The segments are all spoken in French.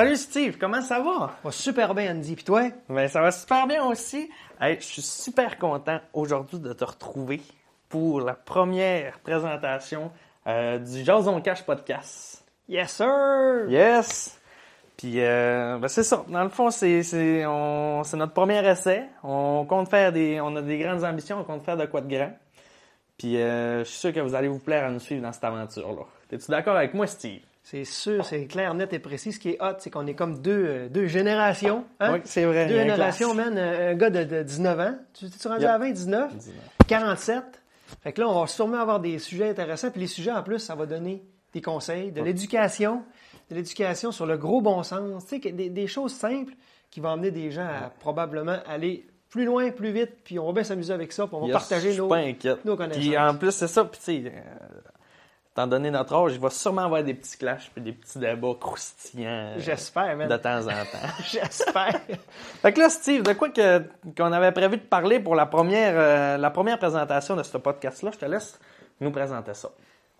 Salut Steve, comment ça va? Va super bien, Andy. Puis toi? Ben, ça va super bien aussi. Hey, je suis super content aujourd'hui de te retrouver pour la première présentation euh, du Jason Cash podcast. Yes, sir! Yes! Puis, euh, ben c'est ça. Dans le fond, c'est, c'est, on- c'est notre premier essai. On compte faire des, on a des grandes ambitions, on compte faire de quoi de grand. Puis, euh, je suis sûr que vous allez vous plaire à nous suivre dans cette aventure-là. T'es-tu d'accord avec moi, Steve? C'est sûr, c'est clair, net et précis. Ce qui est hot, c'est qu'on est comme deux, euh, deux générations. Hein? Oui, c'est vrai. Deux générations, classe. man. Un un gars de, de 19 ans. Tu t'es rendu Yep. à 20, 19? 47. Fait que là, on va sûrement avoir des sujets intéressants. Puis les sujets, en plus, ça va donner des conseils, de l'éducation, de l'éducation sur le gros bon sens. Tu sais, des, des choses simples qui vont amener des gens à probablement aller plus loin, plus vite. Puis on va bien s'amuser avec ça. Puis on va Yes, partager nos, nos connaissances. Puis en plus, c'est ça. Puis tu sais, euh, étant donné notre âge, il va sûrement avoir des petits clashs puis des petits débats croustillants euh, J'espère, man. de temps en temps. J'espère. fait que là, Steve, de quoi que qu'on avait prévu de parler pour la première, euh, la première présentation de ce podcast-là, je te laisse nous présenter ça.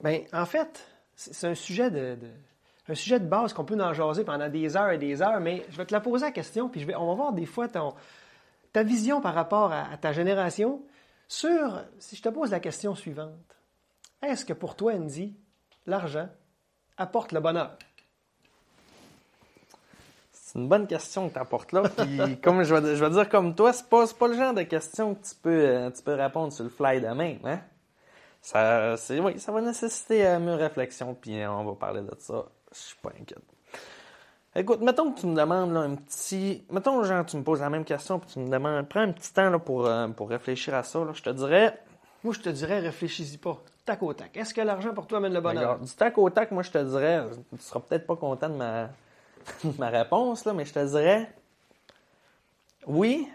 Ben, en fait, c'est c'est un sujet de, de- un sujet de base qu'on peut en jaser pendant des heures et des heures, mais je vais te la poser la question, puis je vais, on va voir des fois ton, ta vision par rapport à, à ta génération sur, si je te pose la question suivante, est-ce que pour toi, Andy, l'argent apporte le bonheur? C'est une bonne question que tu apportes là. Puis comme je vais, je vais dire comme toi, c'est pas, pas le genre de question que tu peux, euh, tu peux répondre sur le fly de même. Hein? Ça, oui, ça va nécessiter euh, une réflexion, puis euh, on va parler de ça. Je suis pas inquiète. Écoute, mettons que tu me demandes là, un petit. Mettons, genre, tu me poses la même question, puis tu me demandes. Prends un petit temps là, pour, euh, pour réfléchir à ça. Là. Je te dirais. Moi, je te dirais, réfléchis-y pas, tac au tac. Est-ce que l'argent pour toi amène le bonheur? Du tac au tac, moi, je te dirais. Tu seras peut-être pas content de ma, ma réponse, là, mais je te dirais. Oui.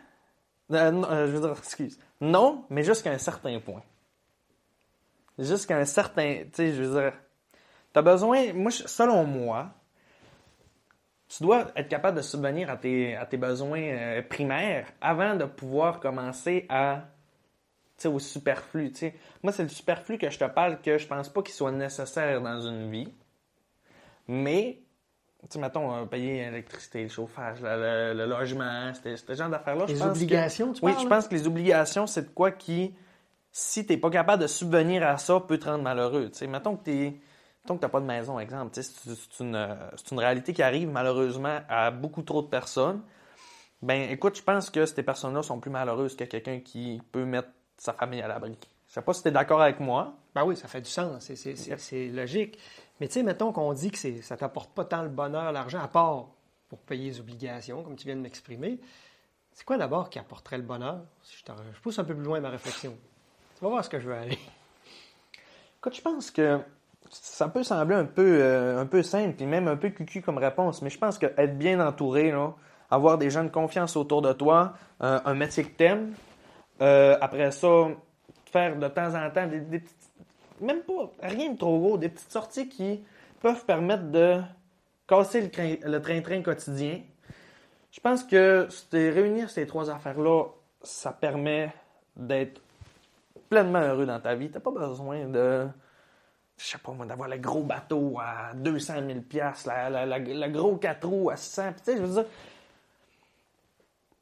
Euh, non, euh, je veux dire, excuse. Non, mais jusqu'à un certain point. Jusqu'à un certain. Tu sais, je veux dire. Tu as besoin. Moi, selon moi, tu dois être capable de subvenir à tes, à tes besoins euh, primaires avant de pouvoir commencer à. Tu au superflu. tu sais. Moi, c'est le superflu que je te parle que je pense pas qu'il soit nécessaire dans une vie. Mais, tu mettons, euh, payer l'électricité, le chauffage, le, le- logement, c'était ce genre d'affaires-là. je Les pense que- obligations, tu oui, parles, je pense que les obligations, c'est de quoi qui, si t'es pas capable de subvenir à ça, peut te rendre malheureux. Tu sais, mettons que t'es, que t'as pas de maison, exemple. Tu c'est, une, euh, c'est une réalité qui arrive malheureusement à beaucoup trop de personnes. Ben, écoute, je pense que ces personnes-là sont plus malheureuses que quelqu'un qui peut mettre sa famille à l'abri. Je sais pas si t'es d'accord avec moi. Ben oui, ça fait du sens, c'est- logique. Mais tu sais, mettons qu'on dit que ça t'apporte pas tant le bonheur, l'argent, à part pour payer les obligations, comme tu viens de m'exprimer. C'est quoi d'abord qui apporterait le bonheur? Si je, je pousse un peu plus loin ma réflexion. Tu vas voir ce que je veux aller. Écoute, je pense que ça peut sembler un peu, euh, un peu simple, puis même un peu cucu comme réponse, mais je pense que être bien entouré, là, avoir des gens de confiance autour de toi, euh, un métier que t'aimes, euh, après ça, faire de temps en temps des, petites, même pas rien de trop gros, des petites sorties qui peuvent permettre de casser le, train-train quotidien. Je pense que réunir ces trois affaires-là, ça permet d'être pleinement heureux dans ta vie. T'as pas besoin de, je sais pas moi, d'avoir le gros bateau à 200 000 piastres, la, la- la- le gros 4 roues à 600. Puis, tu sais, je veux dire,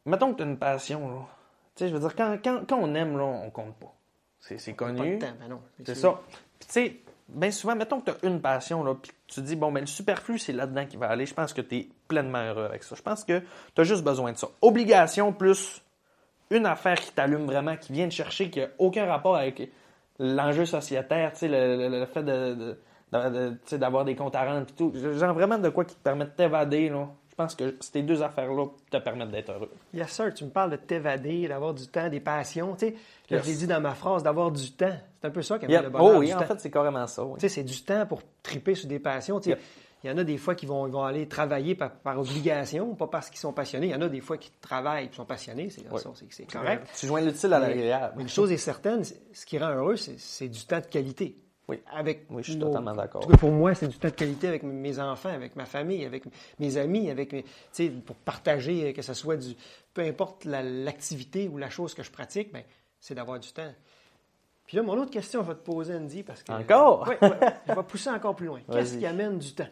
mettons que t'as une passion, là. Tu sais, je veux dire, quand, quand, quand on aime, là, on compte pas. C'est, Pas connu. de temps, ben non. C'est ça. Puis tu sais, bien souvent, mettons que tu as une passion, là, puis tu te dis, bon, ben le superflu, c'est là-dedans qui va aller. Je pense que tu es pleinement heureux avec ça. Je pense que tu as juste besoin de ça. Obligation plus une affaire qui t'allume vraiment, qui vient te chercher, qui n'a aucun rapport avec l'enjeu sociétaire, tu sais, le, le- le fait de, d'avoir des comptes à rendre et tout. Genre vraiment de quoi qui te permet de t'évader, là. Je pense que ces deux affaires-là te permettent d'être heureux. Yes, sir, tu me parles de t'évader, d'avoir du temps, des passions. Tu sais, Yes. je l'ai dit dans ma phrase, d'avoir du temps. C'est un peu ça qui Yep. le bonheur. Oh oui, en temps. fait, c'est carrément ça. oui. Tu sais, c'est du temps pour triper sur des passions. Tu sais, Yep. Il y en a des fois qui vont, ils vont aller travailler par, par obligation, pas parce qu'ils sont passionnés. Il y en a des fois qui travaillent et sont passionnés. C'est c'est correct. Tu joins l'utile à l'agréable. Une chose est certaine, ce qui rend heureux, c'est du temps de qualité. Oui. Avec Oui, je suis nos- totalement d'accord. Pour moi, c'est du temps de qualité avec mes enfants, avec ma famille, avec mes amis, avec mes- pour partager, euh, que ce soit du. Peu importe la- l'activité ou la chose que je pratique, ben, c'est d'avoir du temps. Puis là, mon autre question, je vais te poser, Andy, parce que. Encore? Oui, ouais, je vais pousser encore plus loin. Qu'est-ce qui amène du temps?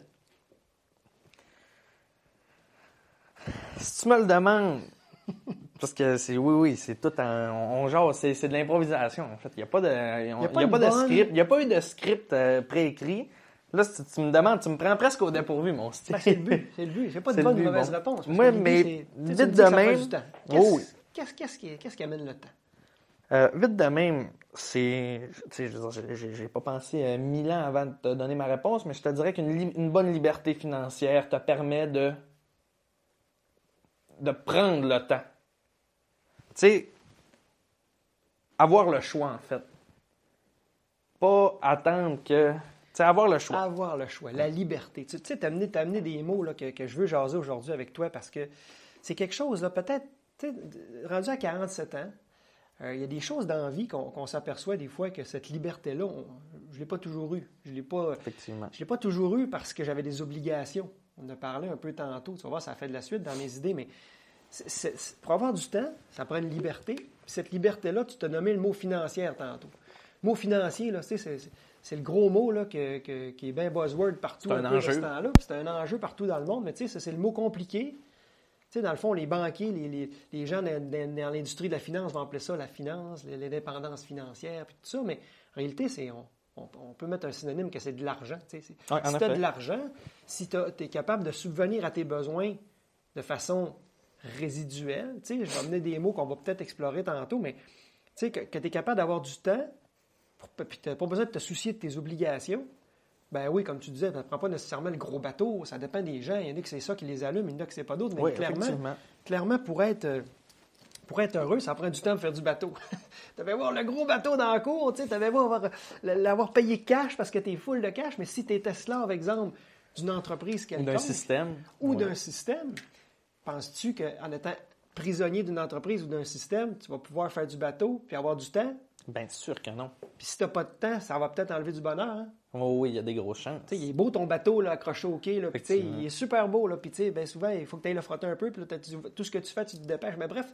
Si tu me le demandes, parce que c'est oui, oui, c'est tout. On, genre, c'est, c'est de l'improvisation, en fait. Il n'y a pas de. Y a, pas y a une pas de bonne- script. Il n'y a pas eu de script euh, préécrit. Là, si tu me demandes, tu me prends presque au dépourvu, mon style. Ben, c'est le but. C'est le but. J'ai pas de bonne ou mauvaise bon. réponse. l'idée, mais vite dis de même-. Oh Qu'est-ce oui. qu'est-ce- qu'est-ce qui, amène le temps? Euh, vite de même, c'est. J'ai- pas pensé euh, mille ans avant de te donner ma réponse, mais je te dirais qu'une bonne liberté financière te permet de. de prendre le temps. Tu sais, avoir le choix, en fait. Pas attendre que. Tu sais, avoir le choix. Avoir le choix, la liberté. Tu sais, t'as amené, des mots là, que, que je veux jaser aujourd'hui avec toi parce que c'est quelque chose, là, peut-être, tu sais, rendu à 47 ans, euh, il y a des choses dans la vie qu'on s'aperçoit des fois que cette liberté-là, je ne l'ai pas toujours eue. Je ne l'ai pas, Effectivement. je l'ai pas toujours eue parce que j'avais des obligations. On en a parlé un peu tantôt. Tu vas voir, ça fait de la suite dans mes idées, mais pour avoir du temps, ça prend une liberté. Puis cette liberté-là, tu t'as nommé le mot financière tantôt. Le mot financier, là, tu sais, c'est, c'est- le gros mot là, que- que- qui est bien buzzword partout C'est un enjeu. ce temps-là. Puis C'est un enjeu partout dans le monde, mais tu sais, c'est le mot compliqué. Tu sais, dans le fond, les banquiers, les, les- les gens dans, dans- dans l'industrie de la finance vont appeler ça la finance, l'indépendance financière, puis tout ça, mais en réalité, c'est, on, on- on peut mettre un synonyme que c'est de l'argent. tu sais. C'est- Ouais, en si tu as de l'argent, si tu es capable de subvenir à tes besoins de façon résiduelle, tu sais, je vais amener des mots qu'on va peut-être explorer tantôt, mais tu sais, que, tu es capable d'avoir du temps, pour- puis tu n'as pas besoin de te soucier de tes obligations, ben oui, comme tu disais, ça ne prend pas nécessairement le gros bateau, ça dépend des gens. Il y en a que c'est ça qui les allume, il y en a que c'est pas d'autres, mais Oui, clairement, clairement, pour être, euh, pour être heureux, ça prend du temps de faire du bateau. tu avais voir le gros bateau dans la cour, tu avais voir l'avoir payé cash parce que tu es full de cash, mais si tu étais esclave, exemple, d'une entreprise Ou quelconque, d'un système. ou Ouais. d'un système, penses-tu qu'en étant prisonnier d'une entreprise ou d'un système, tu vas pouvoir faire du bateau puis avoir du temps? Bien sûr que non. Puis si tu n'as pas de temps, ça va peut-être enlever du bonheur. Hein? Oh oui, il y a des grosses chances. Il est beau ton bateau là, accroché au quai, là, Effectivement. il est super beau, là, puis ben, souvent, il faut que tu ailles le frotter un peu, puis t'as- tout ce que tu fais, tu te dépêches. Mais bref,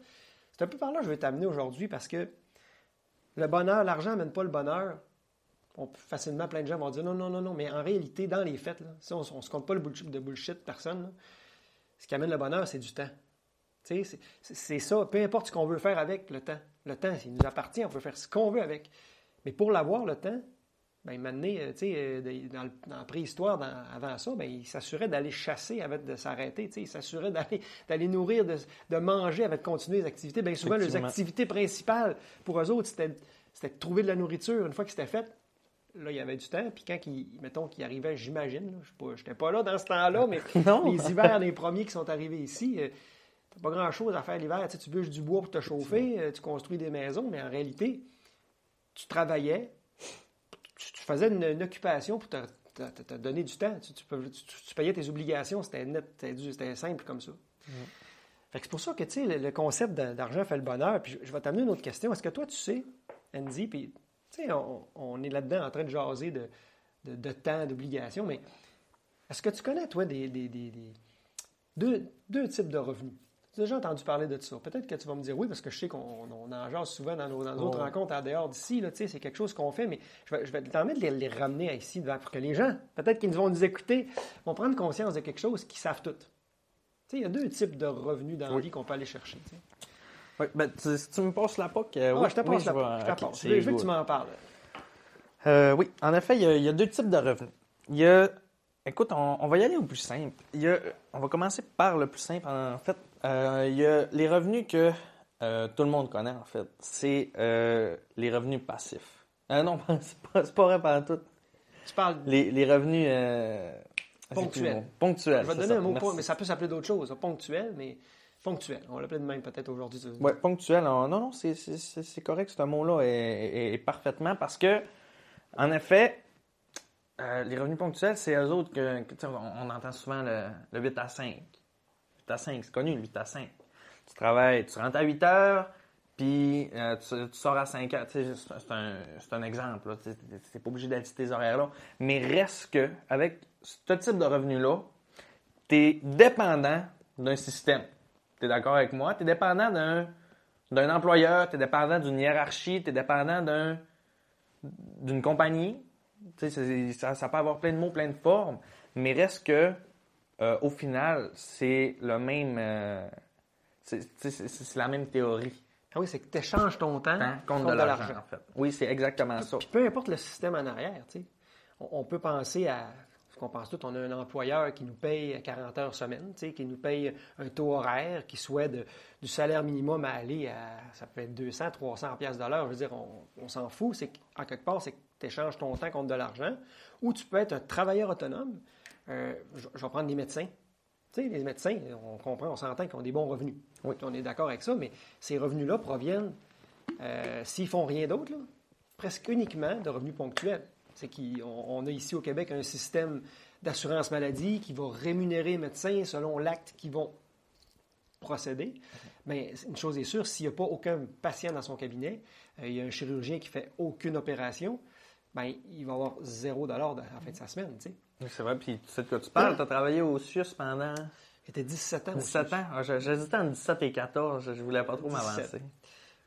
c'est un peu par là que je vais t'amener aujourd'hui parce que le bonheur, l'argent n'amène pas le bonheur. On peut facilement, plein de gens vont dire non, non, non, non, mais en réalité, dans les faits, là, si on ne se compte pas le bullshit, de bullshit personne, là, ce qui amène le bonheur, c'est du temps. C'est- ça, peu importe ce qu'on veut faire avec le temps. Le temps, il nous appartient, on peut faire ce qu'on veut avec. Mais pour l'avoir, le temps, ben, maintenant, euh, euh, dans, le- dans la préhistoire, dans- avant ça, ben, il s'assurait d'aller chasser avant de s'arrêter. Il s'assurait d'aller, nourrir, de, de manger avant de continuer les activités. Bien souvent, les activités principales pour eux autres, c'était, c'était de trouver de la nourriture. Une fois que c'était fait, là, il y avait du temps. Puis quand, il, mettons, qu'il arrivait, j'imagine, je n'étais pas là dans ce temps-là, mais Non. les hivers, les premiers qui sont arrivés ici, euh, t'as pas grand-chose à faire l'hiver. Tu, sais, tu bûches du bois pour te chauffer, euh, tu construis des maisons, mais en réalité, tu travaillais, tu, tu faisais une, une occupation pour te, te- te- te donner du temps. Tu, payais tes obligations, c'était net, c'était simple comme ça. C'est pour ça que tu sais, le, le concept d'a- d'argent fait le bonheur. Puis je, je vais t'amener une autre question. Est-ce que toi, tu sais, Andy, puis on, on est là-dedans en train de jaser de, de, de temps, d'obligations, mais est-ce que tu connais, toi, des, des- des- des- deux, deux types de revenus? Tu as déjà entendu parler de ça. Peut-être que tu vas me dire oui, parce que je sais qu'on on en jase souvent dans nos, dans nos autres rencontres en dehors d'ici. C'est quelque chose qu'on fait, mais je vais, je vais t'en mettre de les, les ramener ici devant pour que les gens, peut-être qu'ils vont nous écouter, vont prendre conscience de quelque chose qu'ils savent tout. Il y a deux types de revenus dans la vie qu'on peut aller chercher. Ouais, ben, tu- si tu me passes la POC, euh, Ah, oui, je te oui, la vais- je veux, je veux que tu m'en parles. Euh, oui, en effet, il y, a, il y a deux types de revenus. Il y a, écoute, on, on va y aller au plus simple. Il y a, on va commencer par le plus simple. En fait, Euh, il y a les revenus que euh, tout le monde connaît, en fait. C'est les revenus passifs. Non, c'est pas, pas vrai par tout. Tu parles. Les, les revenus Ponctuels. Ponctuels. je vais te donner ça, un mot, merci. mais ça peut s'appeler d'autres choses. Ponctuel, mais ponctuel. On l'appelait de même peut-être aujourd'hui. Ouais, ponctuel. Non, non, c'est- correct, ce mot-là est, parfaitement parce que, en effet, euh, les revenus ponctuels, c'est eux autres que, on, on entend souvent le, le 8 à 5. 8 à 5, c'est connu, le 8 à 5. Tu travailles, tu rentres à 8 heures, puis euh, tu, sors à 5 heures. C'est un, un exemple. Tu n'es pas obligé d'être tes horaires-là. Mais reste que, avec ce type de revenu-là, tu es dépendant d'un système. Tu es d'accord avec moi? Tu es dépendant d'un d'un employeur, tu es dépendant d'une hiérarchie, tu es dépendant d'un d'une compagnie. Tu sais, c'est- ça, ça peut avoir plein de mots, plein de formes, mais reste que euh, au final, c'est le même. euh, c'est- c'est c'est- c'est la même théorie. Ah oui, c'est que tu échanges ton temps Hein, contre de l'argent, en fait. Oui, c'est exactement ça. Puis peu importe le système en arrière, tu sais. On, on peut penser à qu'on pense tout, on a un employeur qui nous paye 40 heures semaine, qui nous paye un taux horaire qui soit de- du salaire minimum à aller à, ça peut être 200, 300 pièces de l'heure. Je veux dire, on, on s'en fout. C'est qu'en quelque part, c'est que tu échanges ton temps contre de l'argent. Ou tu peux être un travailleur autonome. Euh, je, je vais prendre les médecins. Tu sais, les médecins, on comprend, on s'entend qu'ils ont des bons revenus. Oui. On est d'accord avec ça, mais ces revenus-là proviennent, euh, s'ils font rien d'autre, presque uniquement de revenus ponctuels. C'est qu'on on a ici au Québec un système d'assurance maladie qui va rémunérer les médecins selon l'acte qu'ils vont procéder. Mais une chose est sûre, s'il n'y a pas aucun patient dans son cabinet, euh, il y a un chirurgien qui fait aucune opération, ben, il va avoir zéro dollar de- en fin de sa semaine. Tu sais. C'est vrai, puis tu sais de quoi tu parles. Tu as travaillé au SUS pendant? J'étais 17 ans. au 17 SUS. ans? Ah, J'hésitais entre 17 et 14. Je voulais pas trop 17. m'avancer.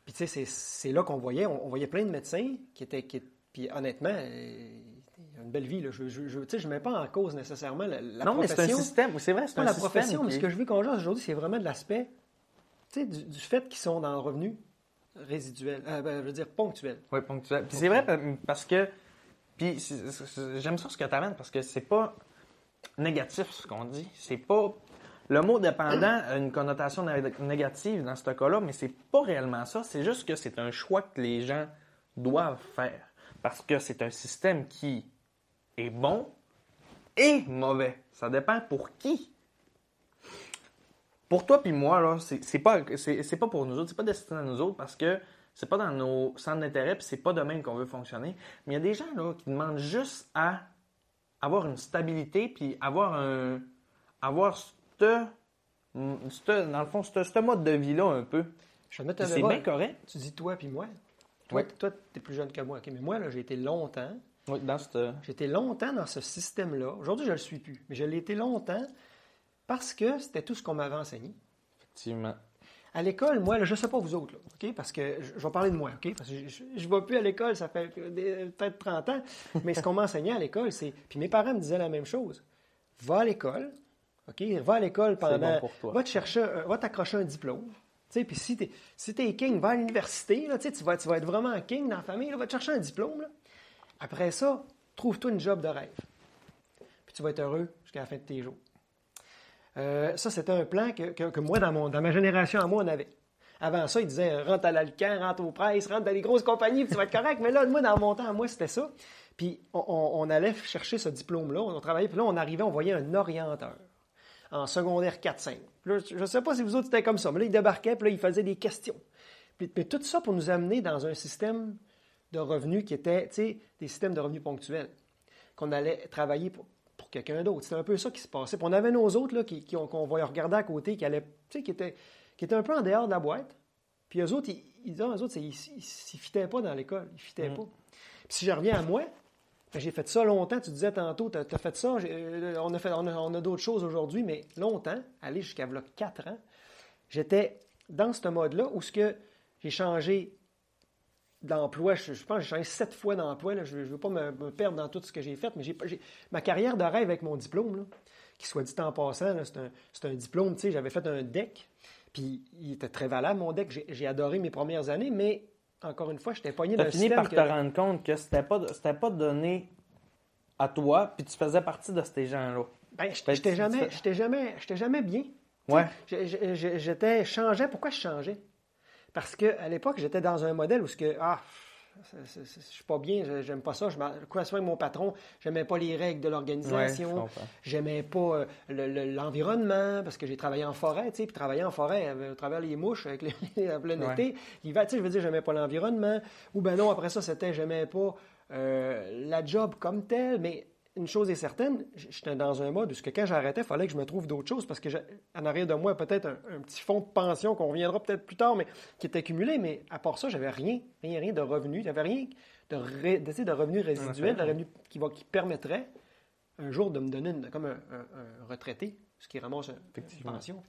Puis tu sais, c'est- c'est là qu'on voyait, on, on voyait plein de médecins qui étaient, qui, puis honnêtement, il y a une belle vie. Là. Je, je, je, mets pas en cause nécessairement la, la non, mais c'est un profession. système. C'est vrai, c'est un la système. profession, mais ce que je veux qu'on jase aujourd'hui, c'est vraiment de l'aspect, du, du fait qu'ils sont dans le revenu résiduel, euh, ben, je veux dire ponctuel. Oui, ponctuel. Puis c'est vrai pa- parce que. Puis j'aime ça ce que tu amènes parce que c'est pas négatif ce qu'on dit. C'est pas. Le mot dépendant a une connotation né- négative dans ce cas-là, mais c'est pas réellement ça. C'est juste que c'est un choix que les gens doivent faire. Parce que c'est un système qui est bon et mauvais. Ça dépend pour qui. Pour toi puis moi, là, c'est pas, pas pour nous autres, c'est pas destiné à nous autres parce que c'est pas dans nos centres d'intérêt puis c'est pas de même qu'on veut fonctionner. Mais il y a des gens là qui demandent juste à avoir une stabilité puis avoir un avoir ce, dans le fond ce, mode de vie là un peu. Je vais te mettre Puis un C'est bien correct. Tu dis toi puis moi. Toi, Oui. toi tu es plus jeune que moi. ok, Mais moi, là, j'ai été longtemps Oui, dans cette J'ai été longtemps dans ce système-là. Aujourd'hui, je ne le suis plus. Mais je l'ai été longtemps parce que c'était tout ce qu'on m'avait enseigné. effectivement. À l'école, moi, là, je ne sais pas vous autres, là, OK? Parce que je, je vais parler de moi, OK? Parce que je ne vais plus à l'école, ça fait peut-être 30 ans. Mais ce qu'on m'enseignait à l'école, c'est. Puis mes parents me disaient la même chose. Va à l'école, OK? Va à l'école pendant. bon pour toi. Va te chercher, un- va t'accrocher un diplôme. Tu puis si t'es si t'es king, va à l'université, tu tu vas, tu vas être vraiment king dans la famille, là, va te chercher un diplôme. là. Après ça, trouve-toi une job de rêve. Puis tu vas être heureux jusqu'à la fin de tes jours. Euh, ça, c'était un plan que, que- moi, dans, mon, dans ma génération, à moi, on avait. Avant ça, ils disaient euh, rentre à l'Alcan, rentre aux presses, rentre dans les grosses compagnies, puis tu vas être correct. Mais là, moi, dans mon temps, moi, c'était ça. Puis on, on- on allait chercher ce diplôme-là, on travaillait, puis là, on arrivait, on voyait un orienteur en secondaire 4-5. Puis là, je ne sais pas si vous autres, c'était comme ça, mais là, il débarquait, puis là, il faisait des questions. Puis, mais tout ça pour nous amener dans un système de revenus qui était, tu sais, des systèmes de revenus ponctuels, qu'on allait travailler pour, pour quelqu'un d'autre. C'était un peu ça qui se passait. Puis on avait nos autres, là, qui, qui- qu'on voyait regarder à côté, qui allaient, tu sais, qui étaient, qui étaient un peu en dehors de la boîte. Puis eux autres, ils, ils disaient, eux autres, ils ne fitaient pas dans l'école. Ils fitaient pas. Puis si je reviens à moi, j'ai fait ça longtemps. Tu disais tantôt, tu as, fait ça. euh, On a, fait, on a, on a d'autres choses aujourd'hui, mais longtemps, aller jusqu'à là, 4 ans, j'étais dans ce mode-là où ce que j'ai changé d'emploi. Je, pense que j'ai changé sept fois d'emploi. Je ne veux pas me, perdre dans tout ce que j'ai fait, mais j'ai, ma carrière de rêve avec mon diplôme, qui soit dit en passant, c'est, un, un diplôme. tu sais, J'avais fait un deck, puis il était très valable, mon deck. J'ai, j'ai adoré mes premières années, mais encore une fois, j'étais pogné Tu dans as un fini système par que- te rendre compte que c'était pas c'était pas donné à toi puis tu faisais partie de ces gens-là. Ben, que j'étais tu- jamais, tu- j'étais jamais, j'étais jamais bien. Ouais. J'étais changeais. Pourquoi je changeais? Parce que à l'époque, j'étais dans un modèle où ce que ah, je suis pas bien, je- j'aime pas ça. Je quoi soit mon patron, j'aimais pas les règles de Ouais, je l'organisation. comprends. J'aimais pas euh, le- le- l'environnement parce que j'ai travaillé en forêt, tu sais, puis travailler en forêt euh, à travers les mouches avec les, en plein Ouais. été, l'hiver, tu sais, je veux dire, j'aimais pas l'environnement. Ou ben non, après ça, c'était j'aimais pas euh, la job comme telle, mais une chose est certaine, j'étais dans un mode où que quand j'arrêtais, il fallait que je me trouve d'autres choses parce que en arrière de moi, peut-être un, un petit fonds de pension qu'on reviendra peut-être plus tard, mais qui était cumulé. Mais à part ça, j'avais rien, rien, rien de revenus. J'avais rien de, ré- de, tu sais, de revenus résiduels, de revenus qui, va, qui permettraient un jour de me donner une- comme un, un- un retraité, ce qui ramasse un- une pension.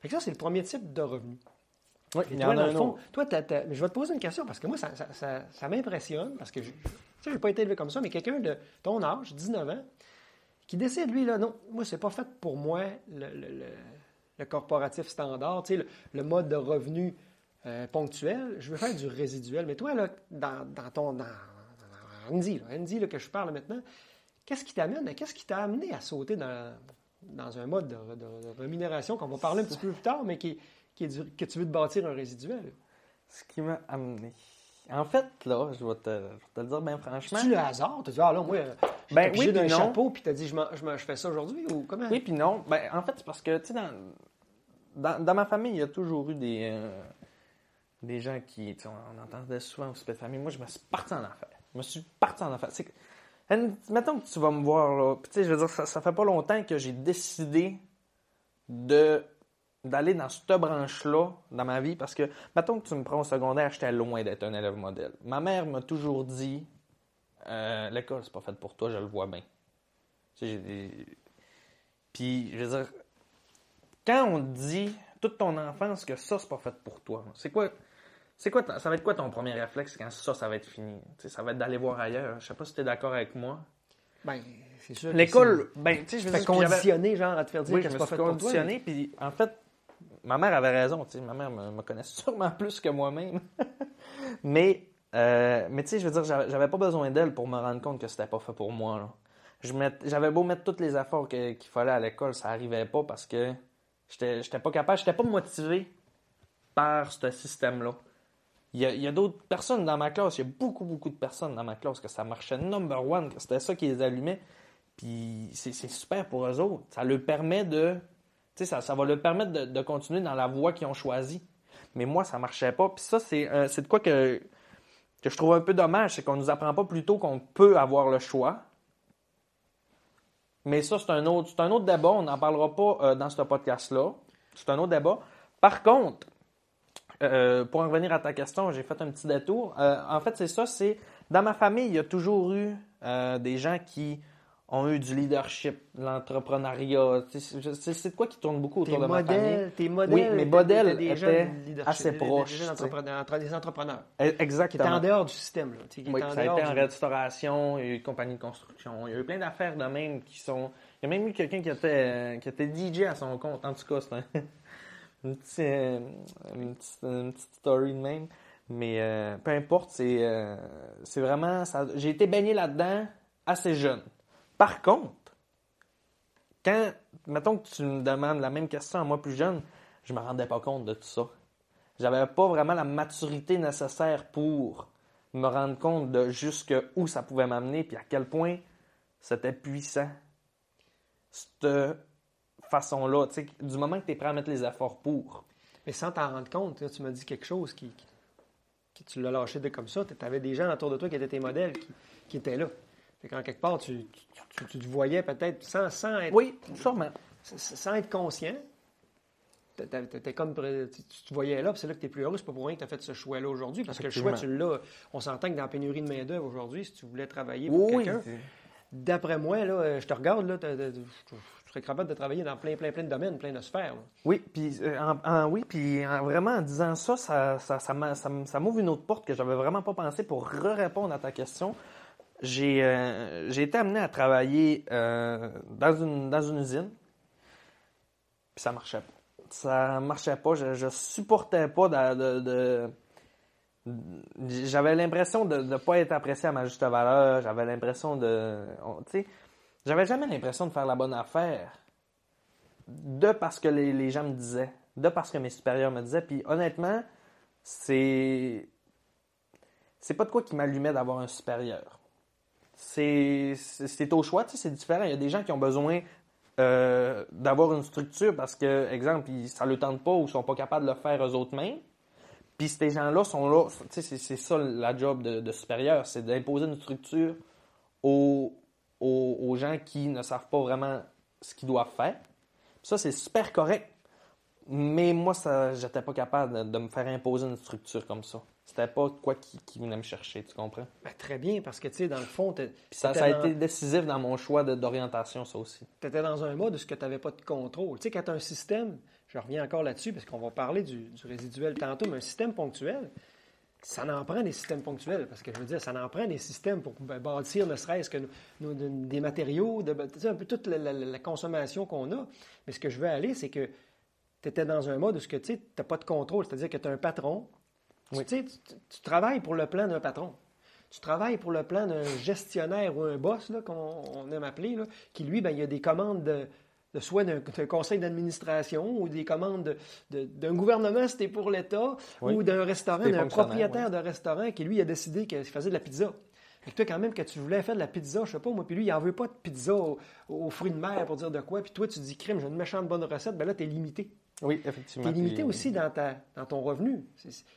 Fait que ça, c'est le premier type de revenu. Oui, toi, dans le fond, mais je vais te poser une question parce que moi, ça, ça- ça- ça m'impressionne parce que je n'ai pas été élevé comme ça, mais quelqu'un de ton âge, 19 ans, qui décide, lui, là, non, moi, c'est pas fait pour moi le, corporatif standard, tu sais, le, mode de revenu euh, ponctuel. Je veux faire du résiduel. Mais toi, là, dans, ton. Dans, Andy, Andy, là, que je parle maintenant, qu'est-ce qui t'amène? Qu'est-ce qui t'a amené à sauter dans, dans un mode de, rémunération qu'on va parler un petit peu plus tard, mais qui, qui est du- que tu veux te bâtir un résiduel? Ce qui m'a amené. En fait, là, je vais te, je vais te le dire bien franchement. Tu le hasard? Tu dit, ah là, moi, j'ai Ben oui, d'un chapeau, puis t'as dit, je, fais ça aujourd'hui? Ou comment? Oui, puis non. Ben, en fait, c'est parce que, tu sais, dans, dans, dans ma famille, il y a toujours eu des, euh, des gens qui, tu sais, on entendait souvent au super famille. Moi, je me suis parti en affaires. Je me suis parti en affaires. C'est mettons que tu vas me voir, là. Puis, tu sais, je veux dire, ça, ça fait pas longtemps que j'ai décidé de d'aller dans cette branche-là dans ma vie parce que, mettons que tu me prends au secondaire, j'étais loin d'être un élève modèle. Ma mère m'a toujours dit euh, l'école, c'est pas fait pour toi, je le vois bien. Tu sais, j'ai des- Puis, je veux dire, quand on te dit toute ton enfance que ça, c'est pas fait pour toi, c'est quoi, c'est quoi, ça va être quoi ton premier réflexe quand ça, ça va être fini? Tu sais, ça va être d'aller voir ailleurs. Je sais pas si tu es d'accord avec moi. Ben, c'est sûr. L'école, ben, tu sais, je veux dire, conditionné, genre, à te faire dire oui, que c'est pas fait conditionné, puis en fait, ma mère avait raison, tu sais, ma mère me, me connaît sûrement plus que moi-même. mais, euh, mais tu sais, je veux dire, j'avais pas besoin d'elle pour me rendre compte que c'était pas fait pour moi, J'avais beau mettre tous les efforts qu'il fallait à l'école, ça arrivait pas parce que j'étais pas capable, j'étais pas motivé par ce système-là. Il y a, a d'autres personnes dans ma classe, il y a beaucoup, beaucoup de personnes dans ma classe que ça marchait number one, que c'était ça qui les allumait. Puis c'est super pour eux autres. Ça leur permet de. Ça, ça va leur permettre de, continuer dans la voie qu'ils ont choisie. Mais moi, ça marchait pas. Puis ça, c'est euh, de quoi que, que je trouve un peu dommage. C'est qu'on nous apprend pas plus tôt qu'on peut avoir le choix. Mais ça, c'est un autre, un autre débat. On n'en parlera pas euh, dans ce podcast-là. C'est un autre débat. Par contre, euh, pour en revenir à ta question, j'ai fait un petit détour. En fait, c'est ça, c'est dans ma famille, il y a toujours eu des gens qui ont eu du leadership, l'entrepreneuriat. C'est de quoi qui tourne beaucoup Tes autour de ma famille. modèles, tes modèles. Oui, mes étaient- modèles étaient assez proches, Des, entrepreneurs, entre- des entrepreneurs. Eh, Qui étaient Exactement. en dehors du système. Là, qui Oui, en ça a été en restauration, il y a eu une compagnie de construction, il y a eu plein d'affaires de même qui sont. Il y a même eu quelqu'un qui était, qui était DJ à son compte. En tout cas, c'est un... une, petite, euh, une, petite, une petite story de même. Mais euh, peu importe, c'est euh, vraiment. J'ai été baigné là-dedans assez jeune. Par contre, quand, mettons que tu me demandes la même question à moi plus jeune, je me rendais pas compte de tout ça. J'avais pas vraiment la maturité nécessaire pour me rendre compte de jusque où ça pouvait m'amener puis à quel point c'était puissant. Cette façon-là, du moment que tu es prêt à mettre les efforts pour. Mais sans t'en rendre compte, tu m'as dit quelque chose qui, tu l'as lâché de comme ça. Tu avais des gens autour de toi qui étaient tes modèles qui étaient là. Fait qu'en quelque part, tu, tu, tu- tu te voyais peut-être sans, sans, être, Oui, sûrement. sans être conscient. Comme tu, tu te voyais là, puis c'est là que tu es plus heureux. C'est pas pour rien que tu as fait ce choix-là aujourd'hui. Parce que le choix, tu l'as. On s'entend que dans la pénurie de main-d'œuvre aujourd'hui, si tu voulais travailler pour Oui, quelqu'un, d'après moi, là, euh, je te regarde, là, je serais capable de travailler dans plein, plein, plein de domaines, plein de sphères. là. Oui, puis euh, en, en- oui, puis en- vraiment en disant ça, ça, ça, ça, m'ouvre une autre porte que j'avais vraiment pas pensé pour répondre à ta question. J'ai euh, j'ai été amené à travailler euh, dans, une, dans une usine, puis ça marchait pas. Ça marchait pas, je, supportais pas de... j'avais l'impression de ne pas être apprécié à ma juste valeur, j'avais l'impression de... Tu sais, j'avais jamais l'impression de faire la bonne affaire de parce que les, les gens me disaient, de parce que mes supérieurs me disaient. Puis honnêtement, c'est. C'est pas de quoi qui m'allumait d'avoir un supérieur. C'est au choix, c'est différent. Il y a des gens qui ont besoin euh, d'avoir une structure parce que, exemple, ils, ça ne le tente pas ou ils sont pas capables de le faire eux autres mêmes. Puis ces gens-là sont là, c'est- ça la job de, supérieur, c'est d'imposer une structure aux, gens qui ne savent pas vraiment ce qu'ils doivent faire. Ça, c'est super correct. Mais moi, ça, j'étais pas capable de me faire imposer une structure comme ça. C'était pas quoi qui, qui venait me chercher, tu comprends? Ben, très bien, parce que, tu sais, dans le fond, tu Puis ça, a dans- été décisif dans mon choix d'orientation, ça aussi. étais dans un mode où tu n'avais pas de contrôle. Tu sais, quand tu as un système, je reviens encore là-dessus, parce qu'on va parler du, du résiduel tantôt, mais un système ponctuel, ça en prend des systèmes ponctuels, parce que je veux dire, ça en prend des systèmes pour bâtir ne serait-ce que des matériaux, de, tu sais, un peu toute la, la- la consommation qu'on a. Mais ce que je veux aller, c'est que tu étais dans un mode où tu n'as pas de contrôle, c'est-à-dire que tu as un patron. Tu- Oui. Tu, sais, tu- tu travailles pour le plan d'un patron. Tu travailles pour le plan d'un gestionnaire ou un boss, qu'on on aime appeler, là, qui, lui, ben, il a des commandes de, de soit d'un d'un conseil d'administration ou des commandes de- de- d'un gouvernement, c'était pour l'État, Oui. ou d'un restaurant, d'un propriétaire de restaurant qui, lui, a décidé qu'il faisait de la pizza. Que toi, quand même, que tu voulais faire de la pizza, je sais pas, moi, puis lui, il en veut pas de pizza aux, aux fruits de mer pour dire de quoi, puis toi, tu dis, crime, j'ai une méchante bonne recette, ben là, tu es limité. Oui, Tu effectivement. es limité Puis, aussi dans, ta, dans ton revenu.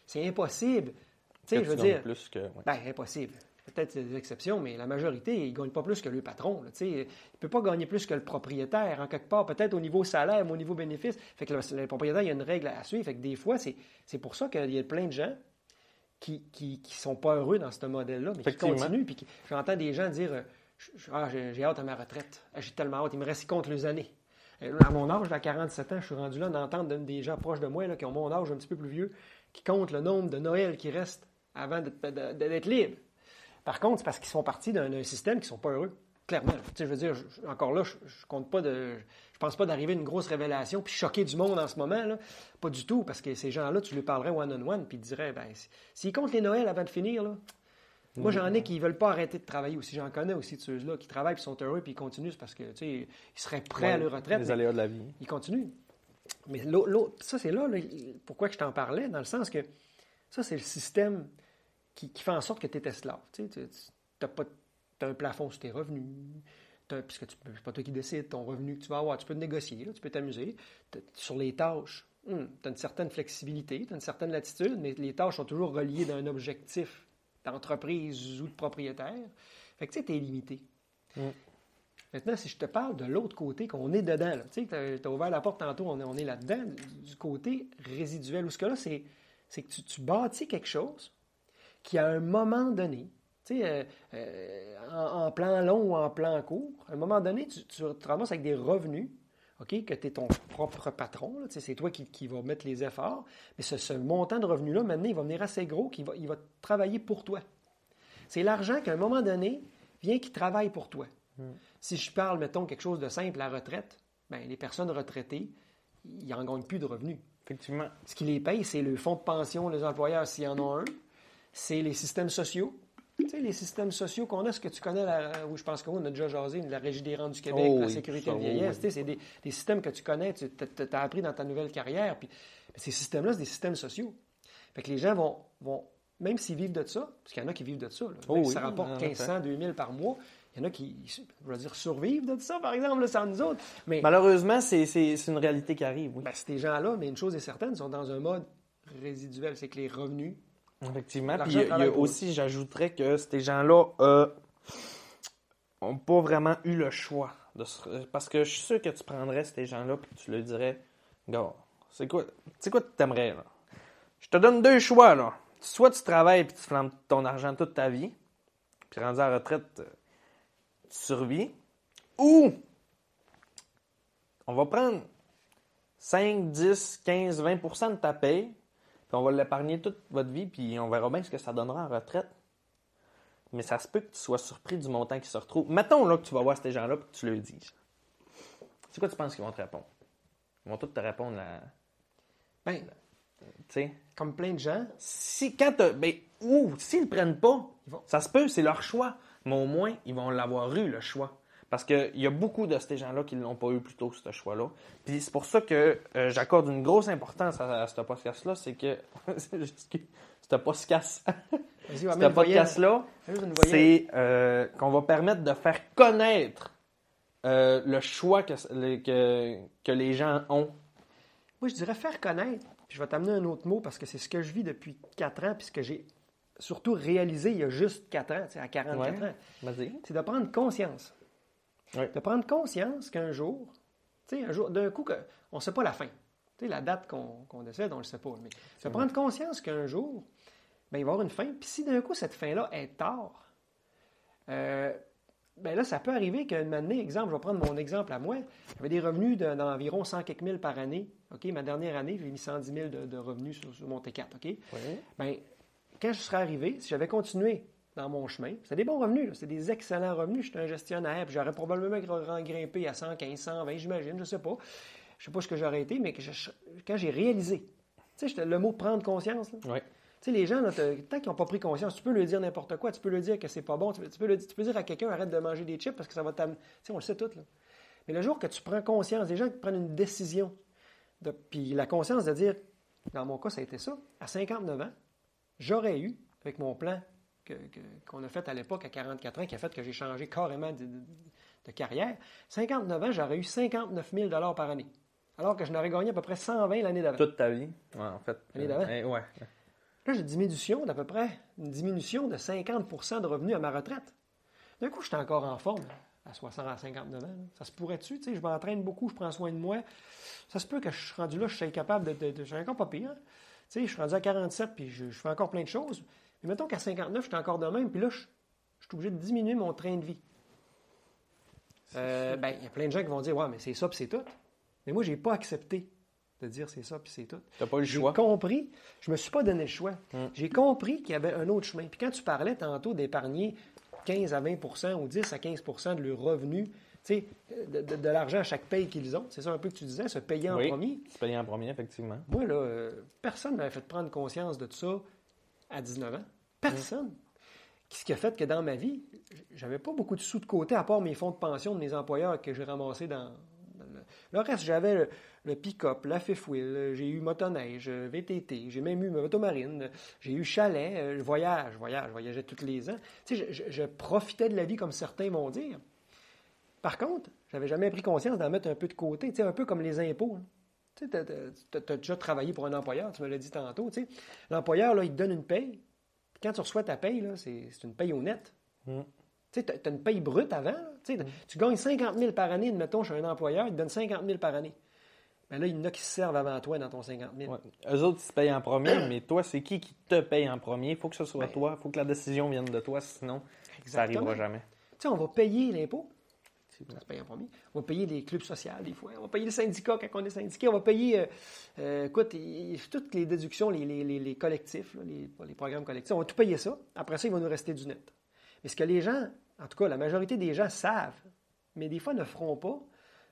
C'est- impossible. Tu que sais, je veux dire, plus que. ouais. ben, impossible. Peut-être des exceptions, mais la majorité, ils ne gagnent pas plus que le patron. là, tu il ne peut pas gagner plus que le propriétaire, en quelque part, peut-être au niveau salaire, mais au niveau bénéfice. Fait que le, le propriétaire, il y a une règle à suivre. Fait que des fois, c'est pour ça qu'il y a plein de gens qui ne sont pas heureux dans ce modèle-là, mais qui continuent. Puis qui- j'entends des gens dire euh, ah, j'ai j'ai hâte à ma retraite. Ah, J'ai tellement hâte, il me reste contre les années. Euh, À mon âge, à 47 ans, je suis rendu là d'entendre des gens proches de moi qui ont mon âge un petit peu plus vieux, qui comptent le nombre de Noël qui reste avant d'être libre. Par contre, c'est parce qu'ils sont partis d'un système qui ne sont pas heureux. Clairement. Je veux dire, encore là, je, je compte pas. Je pense pas d'arriver à une grosse révélation puis choquer du monde en ce moment. Pas du tout, parce que ces gens-là, tu lui parlerais one-on-one puis ils diraient, ben, si- s'ils comptent les Noëls avant de finir, là. Moi, j'en ai qui ne veulent pas arrêter de travailler aussi. J'en connais aussi de ceux-là qui travaillent puis sont heureux puis ils continuent parce que, tu sais, ils seraient prêts à leur retraite. Les aléas de la vie. il continue. Mais l'au- l'autre, ça, c'est là, là, pourquoi que je t'en parlais, dans le sens que ça, c'est le système qui, qui fait en sorte que tu es esclave. Tu as, un plafond sur tes revenus, puisque peux- c'est pas toi qui décides ton revenu que tu vas avoir. Tu peux te négocier, là, tu peux t'amuser. Sur les tâches, tu as une certaine flexibilité, tu as une certaine latitude, mais les tâches sont toujours reliées d'un objectif d'entreprise ou de propriétaire. Fait que tu sais, tu es limité. Mm. Maintenant, si je te parle de l'autre côté, qu'on est dedans, tu sais, tu as ouvert la porte tantôt, on est, on est là-dedans, du, du côté résiduel, où ce que là, c'est, c'est que tu, tu bâtis quelque chose qui, à un moment donné, tu sais, euh, euh, en, en plan long ou en plan court, à un moment donné, tu, tu te ramasses avec des revenus, OK, que tu es ton propre patron, c'est toi qui, qui va mettre les efforts, mais ce, ce montant de revenus-là, maintenant, il va venir assez gros qu'il va, il va travailler pour toi. C'est l'argent qu'à un moment donné vient qui travaille pour toi. Si je parle, mettons, quelque chose de simple, la retraite, ben, les personnes retraitées, ils n'en gagnent plus de revenus. Effectivement. Ce qui les paye, c'est le fonds de pension, les employeurs, s'il y en a un. C'est les systèmes sociaux. Tu sais, les systèmes sociaux qu'on a, ce que tu connais, la, oui, je pense qu'on a déjà jasé, la Régie des rentes du Québec, Oh la oui, sécurité de vieillesse. oui. Tu sais, C'est des, des systèmes que tu connais, tu as, appris dans ta nouvelle carrière. Puis, ces systèmes-là, c'est des systèmes sociaux. Fait que les gens vont, vont même s'ils vivent de ça, parce qu'il y en a qui vivent de ça, là, Oh même si oui, ça rapporte en effet. 1500, 2000 par mois, il y en a qui, je veux dire, survivent de ça, par exemple, là, sans nous autres. Mais Malheureusement, c'est une réalité qui arrive, oui. ben, ces gens-là, mais une chose est certaine, ils sont dans un mode résiduel, c'est que les revenus Effectivement. Puis il y a- il y aussi, j'ajouterais que ces gens-là euh, ont pas vraiment eu le choix. De se- Parce que je suis sûr que tu prendrais ces gens-là et tu leur dirais Gars, c'est quoi, c'est quoi que t'aimerais, là? Je te donne deux choix, là. Soit tu travailles et tu flammes ton argent toute ta vie, puis rendu à la retraite, euh, tu survis, ou on va prendre 5, 10, 15, 20% de ta paye, puis on va l'épargner toute votre vie, puis on verra bien ce que ça donnera en retraite. Mais ça se peut que tu sois surpris du montant qui se retrouve. Mettons là que tu vas voir ces gens-là et que tu leur dises. C'est quoi tu penses qu'ils vont te répondre? Ils vont tous te répondre à. Ben, Tu sais? comme plein de gens, Si quand Ben, ou s'ils ne prennent pas, Ils vont- ça se peut, c'est leur choix. Mais au moins, ils vont l'avoir eu, le choix. Parce qu'il y a beaucoup de ces gens-là qui ne l'ont pas eu plus tôt, ce choix-là. Puis c'est pour ça que euh, j'accorde une grosse importance à, à ce podcast-là, c'est que. Ce podcast, podcast-là, c'est euh, qu'on va permettre de faire connaître euh, le choix que, que, que les gens ont. Moi, je dirais faire connaître. Puis je vais t'amener un autre mot parce que c'est ce que je vis depuis quatre ans, puis ce que j'ai surtout réalisé il y a juste quatre ans, tu sais, à 44 Ouais. ans. Vas-y. C'est de prendre conscience. Oui. De prendre conscience qu'un jour, tu sais, un jour, d'un coup, que, on ne sait pas la fin. Tu sais, la date qu'on décède, on ne le sait pas. Mais de prendre conscience qu'un jour, ben, il va y avoir une fin. Puis si d'un coup, cette fin-là est tard, euh, ben là, ça peut arriver qu'une année, exemple, je vais prendre mon exemple à moi, j'avais des revenus de- d'environ 100 quelques mille par année. OK, ma dernière année, j'ai mis 110 000 de, de revenus sur, sur mon T4. OK? Oui. Ben, quand je serais arrivé, si j'avais continué dans mon chemin, c'était des bons revenus, c'est des excellents revenus. J'étais un gestionnaire, puis j'aurais probablement grimpé à 115, 120, j'imagine, je sais pas. Je sais pas ce que j'aurais été, mais que quand j'ai réalisé, tu sais, le mot prendre conscience, là, Ouais. tu sais, les gens, là, tant qu'ils n'ont pas pris conscience, tu peux leur dire n'importe quoi. Tu peux leur dire que c'est pas bon. Tu peux, tu peux le- tu peux dire à quelqu'un arrête de manger des chips parce que ça va t'amener. Tu sais, on le sait tout. Là. Mais le jour que tu prends conscience, des gens qui prennent une décision, de- puis la conscience de dire, dans mon cas, ça a été ça, à 59 ans, j'aurais eu, avec mon plan que- que- qu'on a fait à l'époque à 44 ans, qui a fait que j'ai changé carrément de, de- de carrière, 59 ans, j'aurais eu 59 000 par année. Alors que je n'aurais gagné à peu près 120 l'année d'avant. Toute ta vie? Ouais, en fait. L'année d'avant. Eh, ouais. Là, j'ai une diminution d'à peu près, une diminution de 50% de revenus à ma retraite. D'un coup, j'étais encore en forme à 60 à 59 ans. là. Ça se pourrait-tu? Tu sais, je m'entraîne beaucoup, je prends soin de moi. Ça se peut que je suis rendu là, je suis capable de... de, de- je suis encore pas pire. hein. Tu sais, je suis rendu à 47, puis je, je fais encore plein de choses. Mais mettons qu'à 59, j'étais encore de même, puis là, je, je suis obligé de diminuer mon train de vie. Euh, ben, il y a plein de gens qui vont dire, ouais, mais c'est ça, puis c'est tout. Mais moi, j'ai pas accepté de dire c'est ça, puis c'est tout. T'as pas eu le J'ai choix. compris, je me suis pas donné le choix. Mm. J'ai compris qu'il y avait un autre chemin. Puis quand tu parlais tantôt d'épargner 15 à 20% ou 10 à 15% de leurs revenus, tu sais, de, de- de l'argent à chaque paye qu'ils ont, c'est ça un peu que tu disais, se payer en Oui. premier? Tu payes en premier, effectivement. Moi, là, euh, personne ne m'avait fait prendre conscience de tout ça à 19 ans. Personne. Ce qui a fait que dans ma vie, j'avais pas beaucoup de sous de côté, à part mes fonds de pension de mes employeurs que j'ai ramassés dans. dans le... le reste, j'avais le, le pick-up, la wheel, j'ai eu motoneige, VTT, j'ai même eu motomarine, j'ai eu chalet, euh, je voyage, voyage, voyageais tous les ans. Tu sais, je, je- je profitais de la vie comme certains vont dire. Par contre, j'avais jamais pris conscience d'en mettre un peu de côté, tu sais, un peu comme les impôts. hein. Tu t'as déjà travaillé pour un employeur, tu me l'as dit tantôt. L'employeur, là, il te donne une paye. Puis quand tu reçois ta paye, c'est une paye honnête. Mm. Tu as une paye brute avant. là. Tu gagnes 50 000 par année, admettons, chez un employeur, il te donne 50 000 par année. Mais là, il y en a qui se servent avant toi dans ton 50 000. Ouais. Eux autres, ils se payent en premier, mais toi, c'est qui qui te paye en premier? Il faut que ce soit Ben- toi. Il faut que la décision vienne de toi, sinon, ça Exactement. arrivera jamais. Tu sais, on va payer l'impôt. Ça se paye en premier. On va payer les clubs sociaux, des fois. On va payer le syndicat quand on est syndiqué. On va payer, euh, euh, écoute, toutes les déductions, les, les- les- les collectifs, là, les programmes collectifs. On va tout payer ça. Après ça, il va nous rester du net. Mais ce que les gens, en tout cas, la majorité des gens savent, mais des fois ne feront pas,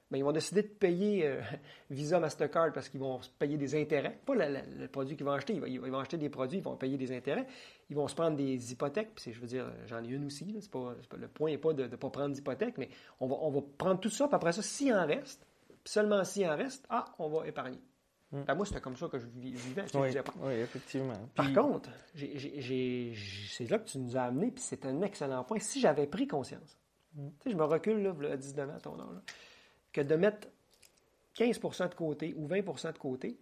ben, ils vont décider de payer euh, Visa, Mastercard parce qu'ils vont payer des intérêts. Pas le, produit qu'ils vont acheter. Ils vont, ils vont acheter des produits, ils vont payer des intérêts. Ils vont se prendre des hypothèques. Puis je veux dire, j'en ai une aussi. là. C'est pas, c'est pas- le point n'est pas de ne pas prendre d'hypothèque, mais on va, on va prendre tout ça. Puis après ça, s'il en reste, puis seulement s'il en reste, ah, on va épargner. Ben, moi, c'était comme ça que je vivais. je Oui, disais pas. oui, effectivement. Par contre, c'est là que tu nous as amené, puis c'est un excellent point. Si j'avais pris conscience, tu sais, je me recule là, à 19 ans à ton âge, là, que de mettre 15% de côté ou 20% de côté,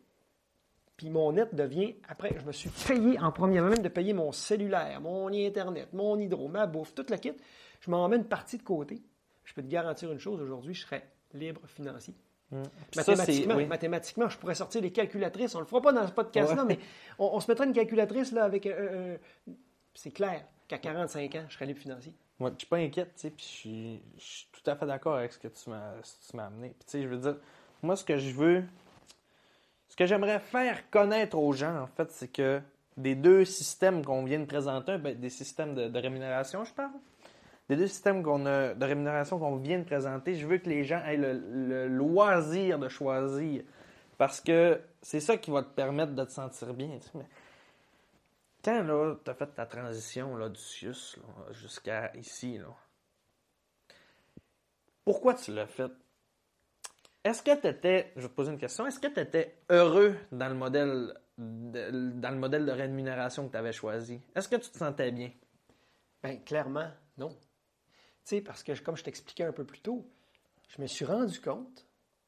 puis mon net devient, après, je me suis payé en premier, même de payer mon cellulaire, mon Internet, mon hydro, ma bouffe, toute la kit, je m'en mets une partie de côté. Je peux te garantir une chose, aujourd'hui, je serais libre financier. Mm. Puis ça, Mathématiquement, oui. mathématiquement, je pourrais sortir les calculatrices. On le fera pas dans ce podcast-là, Ouais. mais on, on se mettra une calculatrice là avec. un- un- c'est clair qu'à 45 ans, je serais libre financier. Moi, je suis pas inquiète, tu sais, puis je suis, tout à fait d'accord avec ce que tu m'as, amené. Puis tu sais, je veux dire, moi, ce que je veux, ce que j'aimerais faire connaître aux gens, en fait, c'est que des deux systèmes qu'on vient de présenter, ben, des systèmes de, rémunération, je parle, des deux systèmes a, de rémunération qu'on vient de présenter, je veux que les gens aient le, le loisir de choisir. Parce que c'est ça qui va te permettre de te sentir bien. tu sais, quand là, tu as fait ta transition là, du CIUS jusqu'à ici, là, pourquoi tu l'as fait? Est-ce que tu étais, je vais te poser une question, est-ce que tu étais heureux dans le modèle de, dans le modèle de rémunération que tu avais choisi? Est-ce que tu te sentais bien? Bien, clairement, non. Tu sais, parce que, comme je t'expliquais un peu plus tôt, je me suis rendu compte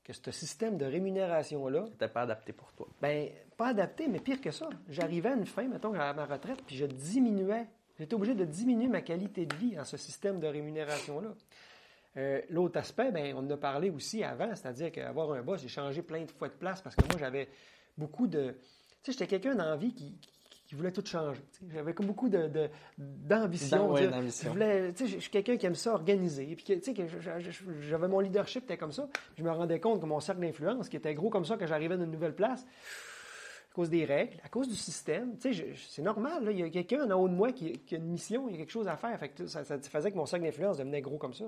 que ce système de rémunération-là, Tu n'étais pas adapté pour toi. ben, pas adapté, mais pire que ça. J'arrivais à une fin, mettons, à ma retraite, puis je diminuais. J'étais obligé de diminuer ma qualité de vie dans ce système de rémunération-là. Euh, L'autre aspect, ben, on en a parlé aussi avant, c'est-à-dire qu'avoir un boss, j'ai changé plein de fois de place parce que moi, j'avais beaucoup de. Tu sais, j'étais quelqu'un d'envie qui, qui, voulait tout changer. J'avais comme beaucoup de- de- d'ambition. Ouais, je voulais- je suis quelqu'un qui aime ça organiser. Puis, que, que j'avais mon leadership, était comme ça. Je me rendais compte que mon cercle d'influence, qui était gros comme ça, que j'arrivais dans une nouvelle place, cause des règles, à cause du système. C'est normal. là. Il y a quelqu'un en haut de moi qui, qui a une mission, il y a quelque chose à faire. Fait que ça, ça faisait que mon cercle d'influence devenait gros comme ça.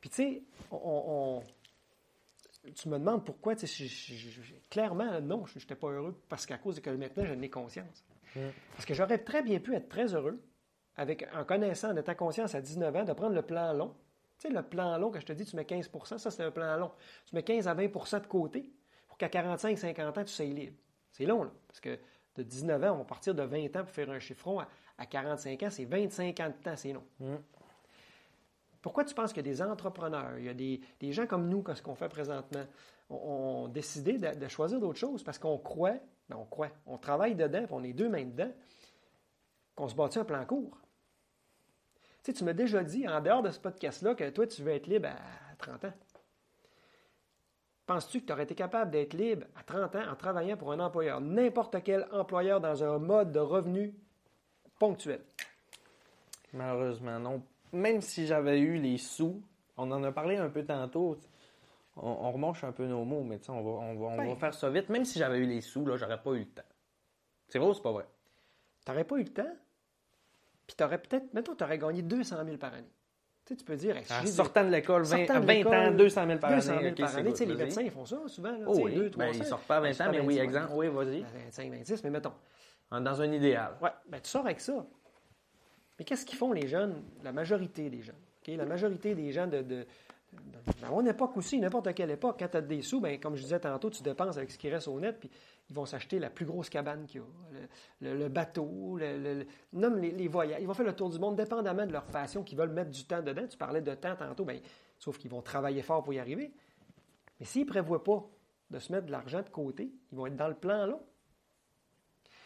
Puis tu sais, on, on- tu me demandes pourquoi. Tu sais, je- je- je- clairement, non, je n'étais pas heureux parce qu'à cause de que maintenant, je n'ai conscience. Parce que j'aurais très bien pu être très heureux avec, en connaissant, en étant conscience à 19 ans, de prendre le plan long. Tu sais, le plan long, quand je te dis, tu mets 15% ça, c'est un plan long. Tu mets 15 à 20% de côté pour qu'à 45, 50 ans, tu sois libre. C'est long, là. Parce que de 19 ans, on va partir de 20 ans pour faire un chiffron. À, à 45 ans, c'est 25 ans de temps, c'est long. Pourquoi tu penses qu'il y a des entrepreneurs, il y a des, des gens comme nous, comme ce qu'on fait présentement, ont, décidé de, de choisir d'autres choses? Parce qu'on croit, ben on on travaille dedans, puis on est deux mains dedans, qu'on se bâtit un plan court. Tu sais, tu m'as déjà dit, en dehors de ce podcast-là, que toi, tu veux être libre à 30 ans. Penses-tu que tu aurais été capable d'être libre à 30 ans en travaillant pour un employeur, n'importe quel employeur dans un mode de revenu ponctuel? Malheureusement, non. Même si j'avais eu les sous, on en a parlé un peu tantôt. On, on un peu nos mots, mais on va, on va, on va Ben. faire ça vite. Même si j'avais eu les sous, là, j'aurais pas eu le temps. C'est vrai ou c'est pas vrai? Tu n'aurais pas eu le temps, puis tu aurais peut-être, mettons, tu aurais gagné 200 000 par année. Tu sais, tu peux dire, hey, En sortant de l'école, 20, sortant de 20 l'école, ans, 200 000 par 200 année. 000 ok, par c'est année. Tu sais, good, les médecins, ils font ça souvent. Là, Oh oui, deux, ben, 300. ils sortent pas à 20 ans, mais oui, exemple. Oui, vas-y. 25, 26, mais mettons. Dans un idéal. Ouais, ben, tu sors avec ça. Mais qu'est-ce qu'ils font, les jeunes, la majorité des jeunes? La majorité des gens de, de, à mon époque aussi, n'importe quelle époque, quand tu as des sous, ben, comme je disais tantôt, tu dépenses avec ce qui reste au net, puis ils vont s'acheter la plus grosse cabane qu'il y a, le, bateau, les, voyages. Ils vont faire le tour du monde dépendamment de leur passion, qu'ils veulent mettre du temps dedans. Tu parlais de temps tantôt, ben, sauf qu'ils vont travailler fort pour y arriver. Mais s'ils ne prévoient pas de se mettre de l'argent de côté, ils vont être dans le plan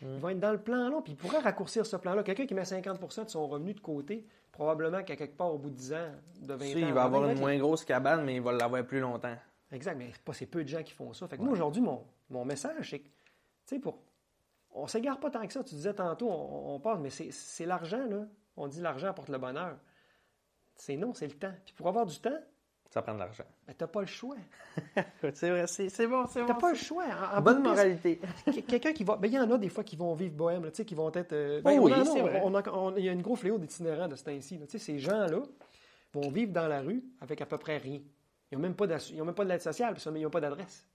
Ils vont être dans le plan long, puis ils pourraient raccourcir ce plan-là. Quelqu'un qui met 50% de son revenu de côté, probablement qu'à quelque part, au bout de 10 ans, de 20 Tu ans... il va avoir une moins grosse cabane, mais il va l'avoir plus longtemps. Exact, mais c'est pas c'est peu de gens qui font ça. Fait que moi, aujourd'hui, mon, mon message, c'est que, tu sais, pour. On s'égare pas tant que ça. Tu disais tantôt, on, on parle, mais c'est c'est l'argent, là. On dit l'argent apporte le bonheur. C'est non, c'est le temps. Puis pour avoir du temps, Ça prend de l'argent. ben, t'as pas le choix. C'est vrai, c'est c'est bon, c'est T'as bon. pas le choix. En- en Bonne moralité. Quelqu'un qui va. Ben, il y en a des fois qui vont vivre bohème, là, tu sais, qui vont être. euh, Oh ben, oui, en a, c'est vrai. on a- on- Il y a une gros fléau d'itinérants de ce temps-ci. là. Tu sais, ces gens-là vont vivre dans la rue avec à peu près rien. Ils n'ont même pas d'assu- ils ont même pas de l'aide sociale, parce qu'ils n'ont pas d'adresse.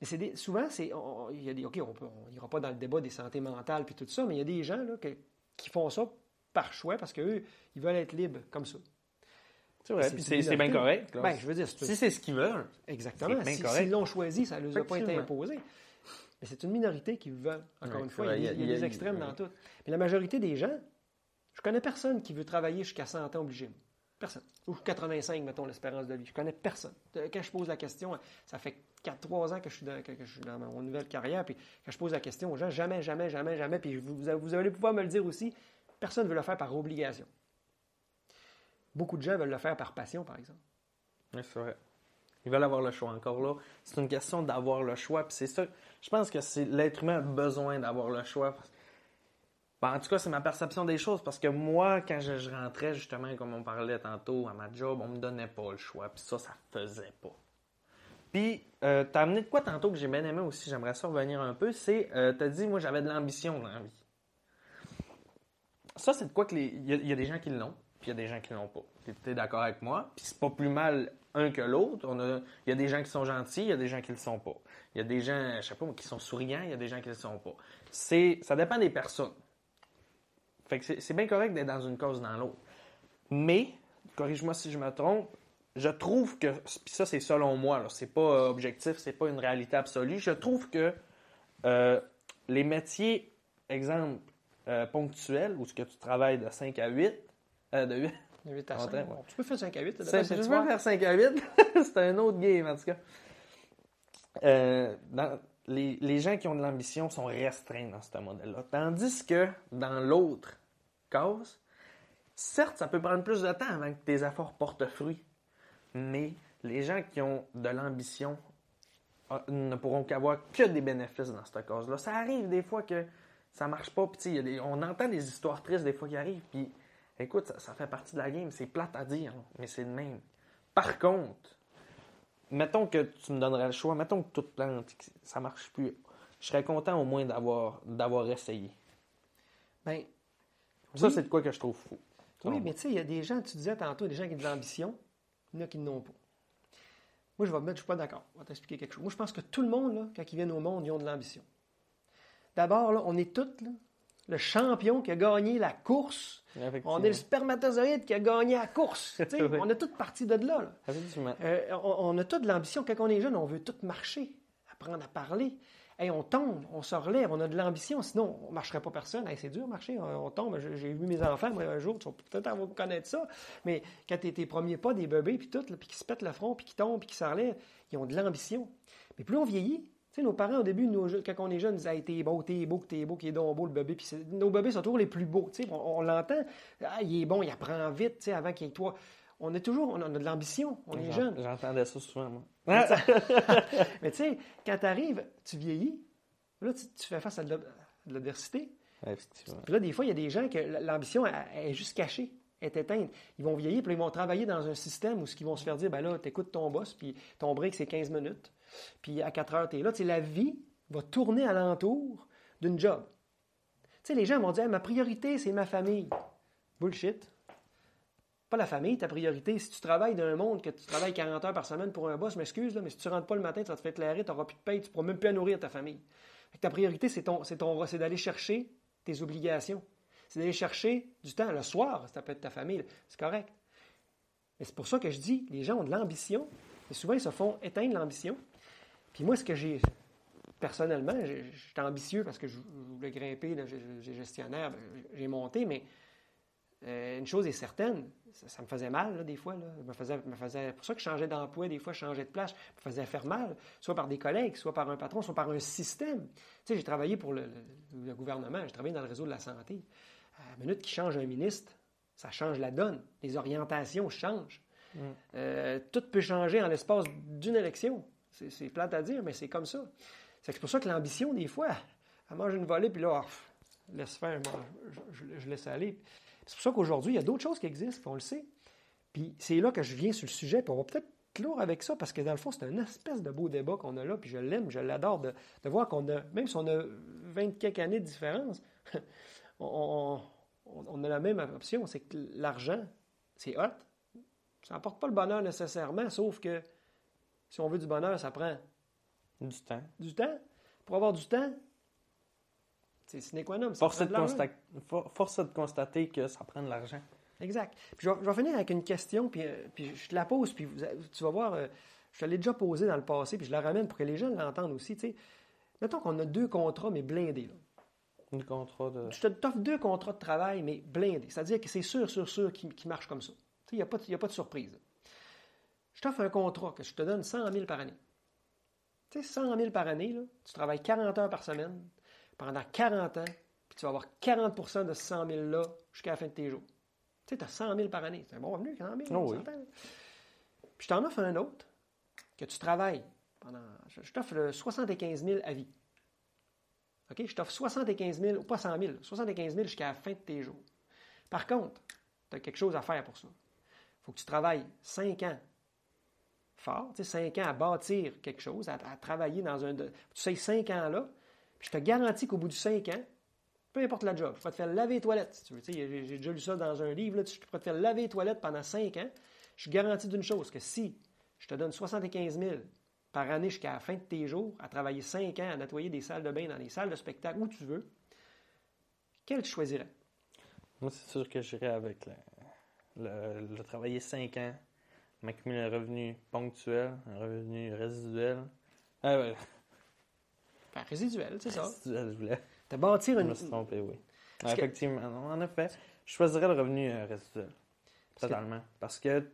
Mais c'est des- souvent, c'est, on- on- il y a des, OK, on n'ira pas dans le débat des santé mentales puis tout ça, mais il y a des gens là, que- qui font ça par choix parce qu'eux, ils veulent être libres comme ça. C'est vrai, C'est bien correct. Ben, je veux dire, c'est si c'est ce qu'ils veulent. Exactement. C'est bien Si- correct. S'ils l'ont choisi, ça ne leur a pas été imposé. Mais c'est une minorité qui veut, encore Ouais, une fois, vrai, il y a, il y a- il y a il y des extrêmes dans tout. Mais la majorité des gens, je connais personne qui veut travailler jusqu'à 100 ans obligé. Personne. Ou 85, mettons, l'espérance de vie. Je connais personne. Quand je pose la question, ça fait 4-3 ans que je, suis dans, que- que je suis dans mon nouvelle carrière, puis quand je pose la question aux gens, jamais, jamais, jamais, jamais, puis vous, vous allez pouvoir me le dire aussi, personne ne veut le faire par obligation. Beaucoup de gens veulent le faire par passion, par exemple. Oui, c'est vrai. Ils veulent avoir le choix encore là. C'est une question d'avoir le choix. Puis c'est ça. Je pense que c'est l'être humain a besoin d'avoir le choix. Ben, en tout cas, c'est ma perception des choses parce que moi, quand je, rentrais justement, comme on parlait tantôt, à ma job, on me donnait pas le choix. Puis ça, ça faisait pas. Puis, euh, t'as amené de quoi tantôt que j'ai bien aimé aussi, j'aimerais ça revenir un peu, c'est, euh, t'as dit, moi, j'avais de l'ambition dans la. Ça, c'est de quoi que les. Il y a des gens qui l'ont, puis il y a des gens qui l'ont pas. Tu es d'accord avec moi? Puis c'est pas plus mal un que l'autre. On a, il y a des gens qui sont gentils, il y a des gens qui le sont pas. Il y a des gens, je sais pas, qui sont souriants, il y a des gens qui le sont pas. C'est, ça dépend des personnes. Fait que c'est, c'est bien correct d'être dans une cause ou dans l'autre. Mais, corrige-moi si je me trompe, je trouve que, puis ça c'est selon moi, là, c'est pas euh, objectif, c'est pas une réalité absolue. Je trouve que euh, les métiers, exemple, euh, ponctuels, où ce que tu travailles de 5 à 8, euh, de 8, De 8 à En 5. train, Bon, tu peux faire 5 à 8. ça je vas- faire 5 à 8, c'est un autre game en tout cas. Euh, dans- les, les gens qui ont de l'ambition sont restreints dans ce modèle-là. Tandis que dans l'autre cause, certes, ça peut prendre plus de temps avant que tes efforts portent fruit, mais les gens qui ont de l'ambition ah, ne pourront qu'avoir que des bénéfices dans cette cause-là. Ça arrive des fois que ça marche pas, puis on entend des histoires tristes des fois qui arrivent, puis écoute, ça, ça fait partie de la game, c'est plate à dire, mais c'est le même. Par contre, mettons que tu me donnerais le choix, mettons que tout plante, que ça marche plus. je serais content au moins d'avoir, d'avoir essayé. Ben, Ça, oui. c'est de quoi que je trouve fou. Oui, mais tu sais, il y a des gens, tu disais tantôt, des gens qui ont de l'ambition, il y en a qui n'en ont pas. Moi, je vais me mettre, je suis pas d'accord. Je vais t'expliquer quelque chose. Moi, je pense que tout le monde, là, quand ils viennent au monde, ils ont de l'ambition. D'abord, on est tous là, le champion qui a gagné la course. On est le spermatozoïde qui a gagné la course. Oui. On est toutes partis de là. Euh, on, on a toute l'ambition. Quand on est jeune, on veut tout marcher, apprendre à parler. Hey, on tombe, on se relève, on a de l'ambition. Sinon, on ne marcherait pas personne. Hey, c'est dur marcher. On, on tombe. J'ai vu mes enfants, moi, un jour, tu vas peut-être connaître ça. Mais quand tu tes premiers pas, des bébés, puis tout, puis qui se pètent le front, puis qui tombent, puis qui se relèvent, ils ont de l'ambition. Mais plus on vieillit, tu sais, nos parents, au début, nous, quand on est jeune, disent Hey, t'es beau, t'es beau, t'es beau, qu'il est donc beau, le bébé. Puis nos bébés sont toujours les plus beaux. tu sais. On, on l'entend. Ah, il est bon, il apprend vite, tu sais, avant qu'il y ait toi. On est toujours, on a de l'ambition, on est jeune. J'entendais ça souvent, moi. Mais tu sais, quand tu arrives, tu vieillis, là, tu, tu fais face à de l'ad- de l'adversité. Puis là, des fois, il y a des gens que l'ambition est juste cachée, est éteinte. Ils vont vieillir, puis ils vont travailler dans un système où ce qu'ils vont se faire dire, ben là, t'écoutes ton boss, puis ton break, c'est 15 minutes. Puis à 4 heures, là. Tu sais, la vie va tourner alentour d'une job. Les gens vont dire, ma priorité, c'est ma famille. Bullshit. Pas la famille, ta priorité. Si tu travailles dans un monde que tu travailles 40 heures par semaine pour un boss, m'excuse, là, mais si tu rentres pas le matin, tu vas te faire éclairer, tu n'auras plus de paye, tu ne pourras même plus nourrir ta famille. Ta priorité, c'est ton, c'est d'aller chercher tes obligations. C'est d'aller chercher du temps. Le soir, ça peut être ta famille, là, c'est correct. Mais c'est pour ça que je dis, les gens ont de l'ambition, et souvent, ils se font éteindre l'ambition. Puis moi, ce que j'ai, personnellement, j'étais ambitieux parce que je voulais grimper, j'ai gestionnaire, ben, j'ai monté, mais euh, une chose est certaine, ça, ça me faisait mal, là, des fois. Là. Me faisait, me faisait, pour ça que je changeais d'emploi, des fois, je changeais de place, me faisait faire mal, soit par des collègues, soit par un patron, soit par un système. Tu sais, j'ai travaillé pour le, le- le gouvernement, j'ai travaillé dans le réseau de la santé. À la minute qu'il change un ministre, ça change la donne. Les orientations changent. Euh, tout peut changer en l'espace d'une élection. C'est plate à dire, mais c'est comme ça. C'est pour ça que l'ambition, des fois, elle mange une volée, puis là, laisse faire, moi, je, laisse aller. C'est pour ça qu'aujourd'hui, il y a d'autres choses qui existent, puis on le sait. Puis c'est là que je viens sur le sujet, puis on va peut-être clore avec ça, parce que dans le fond, c'est un espèce de beau débat qu'on a là, puis je l'aime, je l'adore, de, voir qu'on a, même si on a 20 quelques années de différence, on, on- on a la même option, c'est que l'argent, c'est hot. Ça n'apporte pas le bonheur nécessairement, sauf que si on veut du bonheur, ça prend Du temps. du temps. Pour avoir du temps, c'est sine qua non. Force de de l'argent. consta- for- force est de constater que ça prend de l'argent. Exact. Puis je, vais, je vais finir avec une question, puis, euh, puis je te la pose, puis vous- tu vas voir, euh, je te l'ai déjà posée dans le passé, puis je la ramène pour que les gens l'entendent aussi. tu sais. Mettons qu'on a deux contrats, mais blindés. Là. Un contrat de. Je te t'offre deux contrats de travail, mais blindés. C'est-à-dire que c'est sûr, sûr, sûr qu'ils qu'ils marchent comme ça. Il n'y a, a pas de surprise. Je t'offre un contrat que je te donne 100 000 par année. Tu sais, 100 000 par année, là, tu travailles 40 heures par semaine pendant 40 ans, puis tu vas avoir 40% de ce 100 000-là jusqu'à la fin de tes jours. Tu sais, tu as 100 000 par année. C'est un bon revenu, 100 000. Oh oui. Puis je t'en offre un autre, que tu travailles pendant... Je t'offre le 75 000 à vie. OK? Je t'offre 75 000, ou pas 100 000, 75 000 jusqu'à la fin de tes jours. Par contre, tu as quelque chose à faire pour ça. Il faut que tu travailles 5 ans fort, tu 5 ans à bâtir quelque chose, à, travailler dans un... tu sais, 5 ans là, puis je te garantis qu'au bout de 5 ans, peu importe la job, je pourrais te faire laver les toilettes, si tu veux. Tu j'ai déjà lu ça dans un livre, là, je pourrais te faire laver les toilettes pendant 5 ans. Je suis garanti d'une chose, que si je te donne 75 000 par année jusqu'à la fin de tes jours, à travailler 5 ans, à nettoyer des salles de bain dans des salles de spectacle, où tu veux, quel tu choisirais? Moi, c'est sûr que j'irais avec le, le, le travailler 5 ans, m'accumuler un revenu ponctuel, un revenu résiduel. Ah ouais, Enfin, résiduel, c'est ça. résiduel, je voulais. Te bâtir Je une... me suis trompé, oui. Que- Effectivement, en effet, je choisirais le revenu euh, résiduel. Parce que- Totalement. Parce que,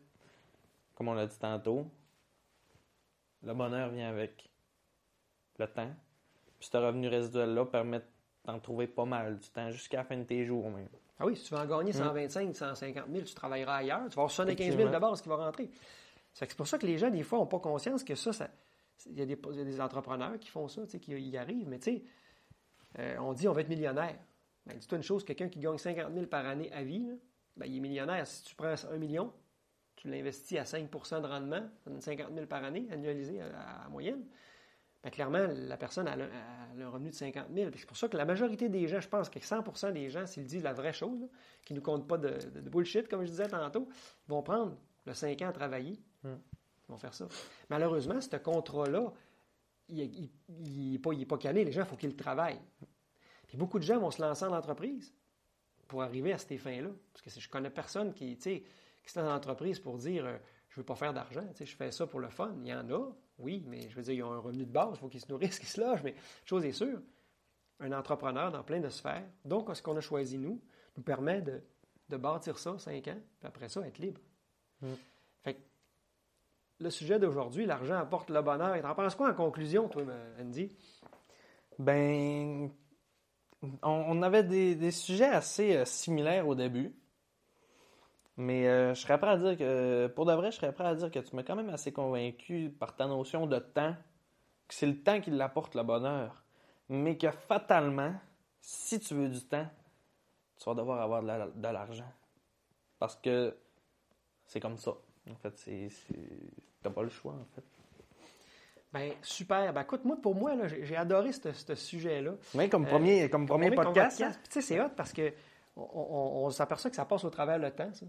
comme on l'a dit tantôt, le bonheur vient avec le temps. Puis ce revenu résiduel-là permet d'en trouver pas mal du temps jusqu'à la fin de tes jours même. Ah oui, si tu veux en gagner 125, 150 000, tu travailleras ailleurs. Tu vas avoir 75 000 de base qui va rentrer. C'est pour ça que les gens, des fois, n'ont pas conscience que ça, ça- il y, a des, il y a des entrepreneurs qui font ça, qui y arrivent. Mais tu sais, euh, on dit on va être millionnaire. Ben, dis-toi une chose, quelqu'un qui gagne 50 000 par année à vie, là, ben, il est millionnaire. Si tu prends 1 million, tu l'investis à 5% de rendement, ça donne 50 000 par année, annualisé à, à moyenne. Ben, clairement, la personne a, un revenu de 50 000. C'est pour ça que la majorité des gens, je pense que 100% des gens, s'ils disent la vraie chose, qui ne nous comptent pas de, bullshit, comme je disais tantôt, vont prendre le 5 ans à travailler. Hmm. Ils vont faire ça. Malheureusement, ce contrat-là, il n'est pas, pas calé. Les gens, il faut qu'ils travaillent. Puis beaucoup de gens vont se lancer en entreprise pour arriver à ces fins-là. Parce que je connais personne qui, qui se lance en entreprise pour dire euh, je ne veux pas faire d'argent, je fais ça pour le fun. Il y en a, oui, mais je veux dire, ils ont un revenu de base, il faut qu'ils se nourrissent, qu'ils se logent, mais chose est sûre, un entrepreneur dans plein de sphères, donc ce qu'on a choisi nous, nous permet de, bâtir ça cinq ans, puis après ça, être libre. Mm. Fait que, le sujet d'aujourd'hui, l'argent apporte le bonheur. Et t'en penses quoi en conclusion, toi, Andy? Ben, on, avait des, sujets assez euh, similaires au début. Mais euh, je serais prêt à dire que, pour de vrai, je serais prêt à dire que tu m'as quand même assez convaincu par ta notion de temps, que c'est le temps qui l'apporte le bonheur, mais que fatalement, si tu veux du temps, tu vas devoir avoir de l'argent. Parce que c'est comme ça. En fait, c'est, t'as pas le choix, en fait. Ben, super. Ben, écoute, moi, pour moi, j'ai adoré ce sujet-là. Oui, comme premier, comme premier, podcast. Tu sais, c'est hot parce que on, s'aperçoit que ça passe au travers le temps, ça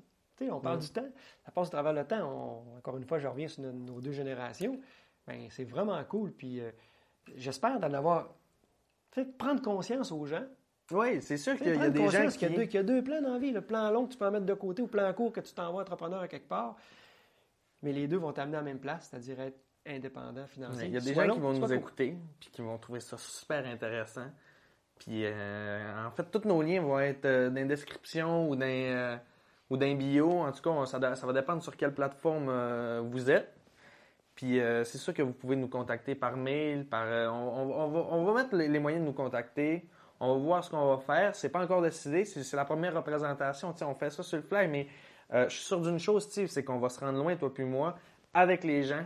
on parle du temps. Ça passe à travers le temps. encore une fois, je reviens sur nos, deux générations. Ben, c'est vraiment cool. Puis euh, j'espère d'en avoir. Fait prendre conscience aux gens. Oui, c'est sûr qu'il y a des gens qui... Qu'il y, a deux, plans dans la vie. Le plan long que tu peux mettre de côté ou le plan court que tu t'envoies entrepreneur à quelque part. Mais les deux vont t'amener à la même place, c'est-à-dire être indépendant financièrement. Il y a des gens qui vont nous écouter puis qui vont trouver ça super intéressant. Puis euh, en fait, tous nos liens vont être euh, dans la description ou dans ou d'un bio. En tout cas, ça, va dépendre sur quelle plateforme euh, vous êtes. Puis euh, c'est sûr que vous pouvez nous contacter par mail, par euh, on, va, mettre les, moyens de nous contacter. On va voir ce qu'on va faire. C'est pas encore décidé, c'est la première représentation. on fait ça sur le fly, mais je suis sûr d'une chose, c'est qu'on va se rendre loin, toi puis moi, avec les gens.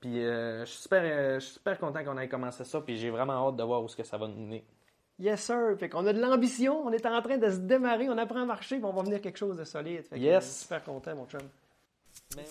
Puis je suis super, super content qu'on ait commencé ça, puis j'ai vraiment hâte de voir où ce que ça va nous mener. Yes, sir. Fait qu'on a de l'ambition, on est en train de se démarrer, on apprend à marcher, puis on va venir quelque chose de solide. Fait yes. Que, super content, mon chum. Mais